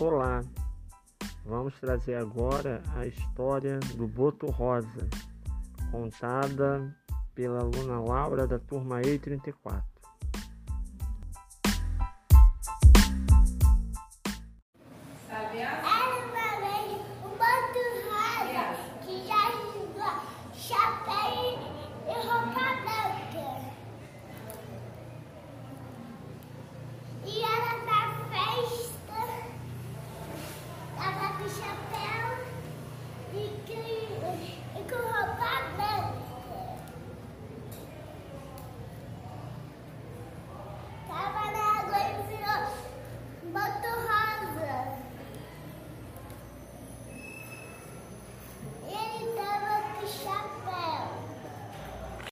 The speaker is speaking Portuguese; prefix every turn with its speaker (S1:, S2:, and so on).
S1: Olá, vamos trazer agora a história do Boto Rosa, contada pela aluna Laura da turma E34. Sabe a Ikaw, ikaw haba.